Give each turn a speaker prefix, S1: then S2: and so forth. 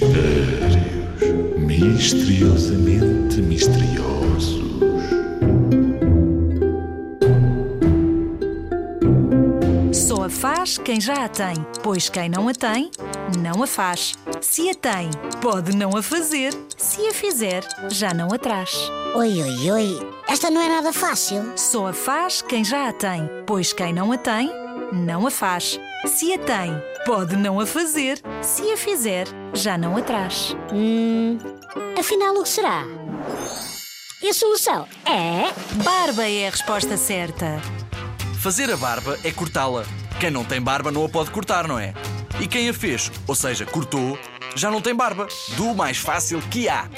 S1: Mistérios misteriosamente misteriosos.
S2: Só a faz quem já a tem, pois quem não a tem, não a faz. Se a tem, pode não a fazer. Se a fizer, já não a traz.
S3: Oi, oi, oi. Esta não é nada fácil.
S2: Só a faz quem já a tem, pois quem não a tem, não a faz. Se a tem, pode não a fazer. Se a fizer, já não a traz.
S3: Hum, afinal, o que será? E a solução é.
S2: Barba é a resposta certa.
S4: Fazer a barba é cortá-la. Quem não tem barba não a pode cortar, não é? E quem a fez, ou seja, cortou, já não tem barba. Do mais fácil que há.